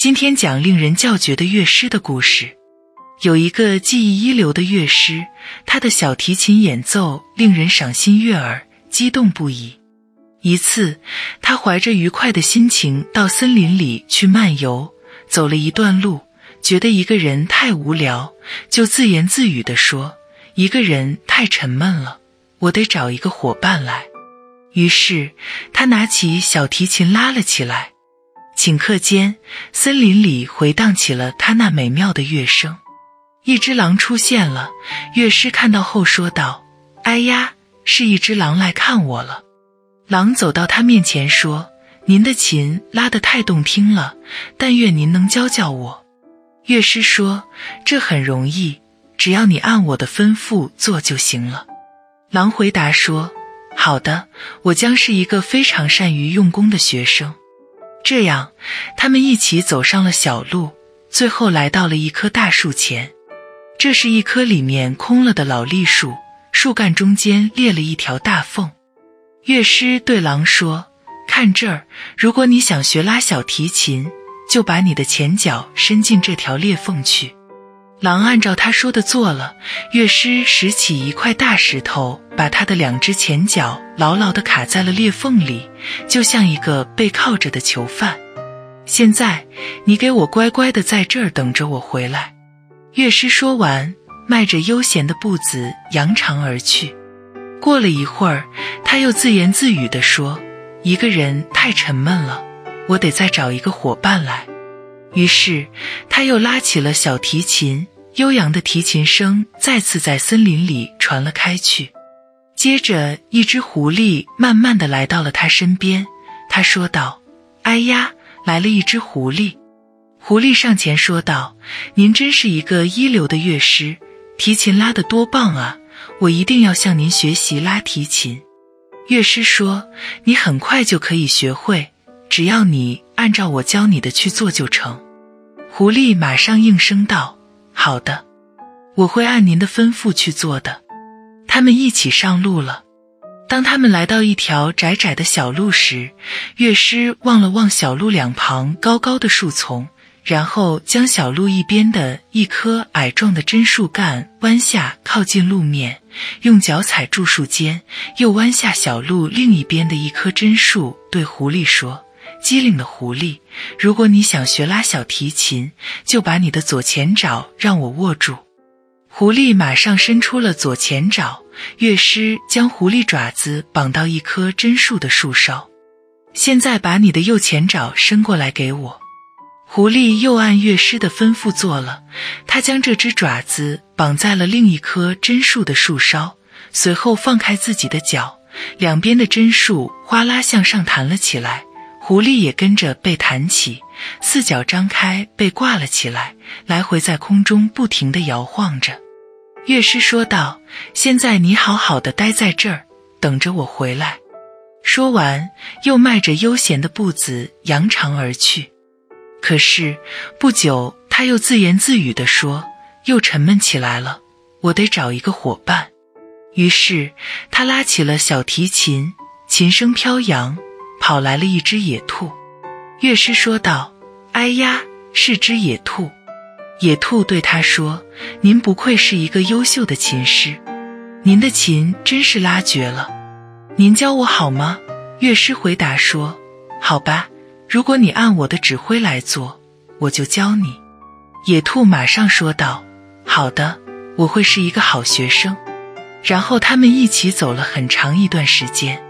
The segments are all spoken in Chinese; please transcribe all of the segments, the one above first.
今天讲令人叫绝的乐师的故事。有一个技艺一流的乐师，他的小提琴演奏令人赏心悦耳，激动不已。一次，他怀着愉快的心情到森林里去漫游，走了一段路，觉得一个人太无聊，就自言自语地说：“一个人太沉闷了，我得找一个伙伴来。”于是，他拿起小提琴拉了起来。顷刻间，森林里回荡起了他那美妙的乐声。一只狼出现了，乐师看到后说道：“哎呀，是一只狼来看我了。”狼走到他面前说：“您的琴拉得太动听了，但愿您能教教我。”乐师说：“这很容易，只要你按我的吩咐做就行了。”狼回答说：“好的，我将是一个非常善于用功的学生。”这样，他们一起走上了小路，最后来到了一棵大树前。这是一棵里面空了的老栗树，树干中间裂了一条大缝。乐师对狼说：“看这儿，如果你想学拉小提琴，就把你的前脚伸进这条裂缝去。”狼按照他说的做了。乐师拾起一块大石头，把他的两只前脚牢牢地卡在了裂缝里，就像一个背靠着的囚犯。现在，你给我乖乖地在这儿等着我回来。乐师说完，迈着悠闲的步子扬长而去。过了一会儿，他又自言自语地说：“一个人太沉闷了，我得再找一个伙伴来。”于是，他又拉起了小提琴，悠扬的提琴声再次在森林里传了开去。接着，一只狐狸慢慢的来到了他身边，他说道：“哎呀，来了一只狐狸。”狐狸上前说道：“您真是一个一流的乐师，提琴拉得多棒啊！我一定要向您学习拉提琴。”乐师说：“你很快就可以学会，只要你。”按照我教你的去做就成。狐狸马上应声道：“好的，我会按您的吩咐去做的。”他们一起上路了。当他们来到一条窄窄的小路时，乐师望了望小路两旁高高的树丛，然后将小路一边的一棵矮壮的针树干弯下靠近路面，用脚踩住树尖，又弯下小路另一边的一棵针树，对狐狸说。机灵的狐狸，如果你想学拉小提琴，就把你的左前爪让我握住。狐狸马上伸出了左前爪，乐师将狐狸爪子绑到一棵针树的树梢。现在把你的右前爪伸过来给我。狐狸又按乐师的吩咐做了，他将这只爪子绑在了另一棵针树的树梢，随后放开自己的脚，两边的针树哗啦向上弹了起来。狐狸也跟着被弹起，四脚张开，被挂了起来，来回在空中不停地摇晃着。乐师说道：“现在你好好的待在这儿，等着我回来。”说完，又迈着悠闲的步子扬长而去。可是不久，他又自言自语地说：“又沉闷起来了，我得找一个伙伴。”于是他拉起了小提琴，琴声飘扬。跑来了一只野兔，乐师说道：“哎呀，是只野兔。”野兔对他说：“您不愧是一个优秀的琴师，您的琴真是拉绝了。您教我好吗？”乐师回答说：“好吧，如果你按我的指挥来做，我就教你。”野兔马上说道：“好的，我会是一个好学生。”然后他们一起走了很长一段时间。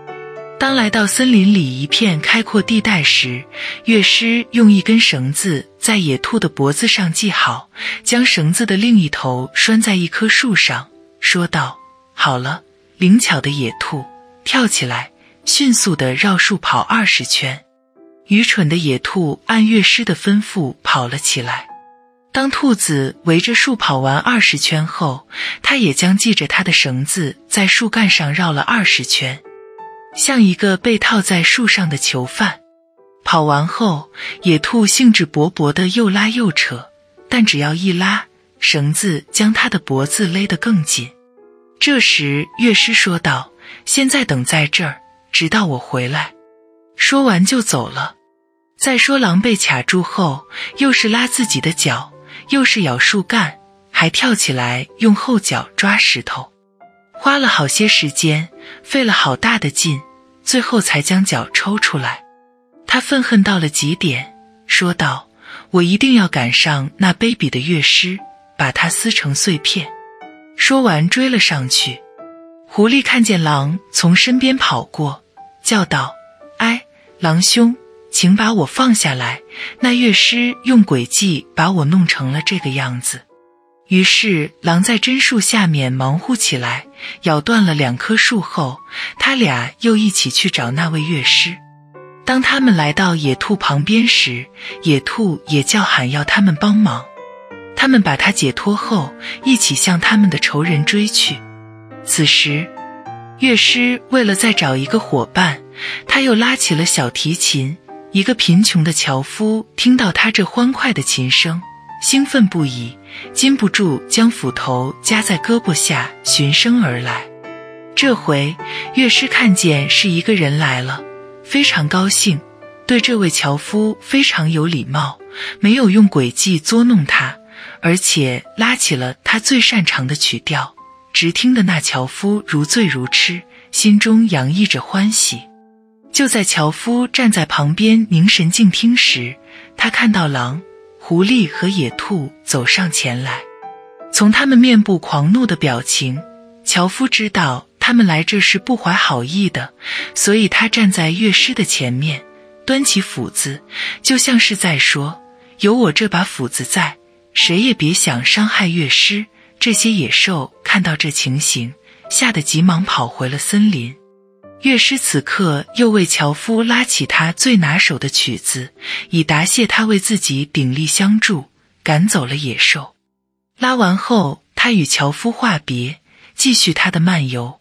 当来到森林里一片开阔地带时，乐师用一根绳子在野兔的脖子上系好，将绳子的另一头拴在一棵树上，说道：“好了，灵巧的野兔，跳起来，迅速地绕树跑二十圈。”愚蠢的野兔按乐师的吩咐跑了起来。当兔子围着树跑完二十圈后，它也将系着它的绳子在树干上绕了二十圈。像一个被套在树上的囚犯，跑完后，野兔兴致勃勃地又拉又扯，但只要一拉，绳子将它的脖子勒得更紧。这时，乐师说道：“现在等在这儿，直到我回来。”说完就走了。再说狼被卡住后，又是拉自己的脚，又是咬树干，还跳起来用后脚抓石头，花了好些时间，费了好大的劲，最后才将脚抽出来。他愤恨到了极点，说道：“我一定要赶上那卑鄙的乐师，把他撕成碎片。”说完追了上去。狐狸看见狼从身边跑过，叫道：“哎，狼兄！”请把我放下来！那乐师用诡计把我弄成了这个样子。于是狼在榛树下面忙活起来，咬断了两棵树后，他俩又一起去找那位乐师。当他们来到野兔旁边时，野兔也叫喊要他们帮忙。他们把他解脱后，一起向他们的仇人追去。此时，乐师为了再找一个伙伴，他又拉起了小提琴。一个贫穷的樵夫听到他这欢快的琴声，兴奋不已，禁不住将斧头夹在胳膊下循声而来。这回乐师看见是一个人来了，非常高兴，对这位樵夫非常有礼貌，没有用诡计捉弄他，而且拉起了他最擅长的曲调，直听得那樵夫如醉如痴，心中洋溢着欢喜。就在樵夫站在旁边凝神静听时，他看到狼、狐狸和野兔走上前来。从他们面部狂怒的表情，樵夫知道他们来这是不怀好意的，所以他站在乐师的前面，端起斧子，就像是在说：“有我这把斧子在，谁也别想伤害乐师。”这些野兽看到这情形，吓得急忙跑回了森林。乐师此刻又为樵夫拉起他最拿手的曲子，以答谢他为自己鼎力相助，赶走了野兽。拉完后，他与樵夫话别，继续他的漫游。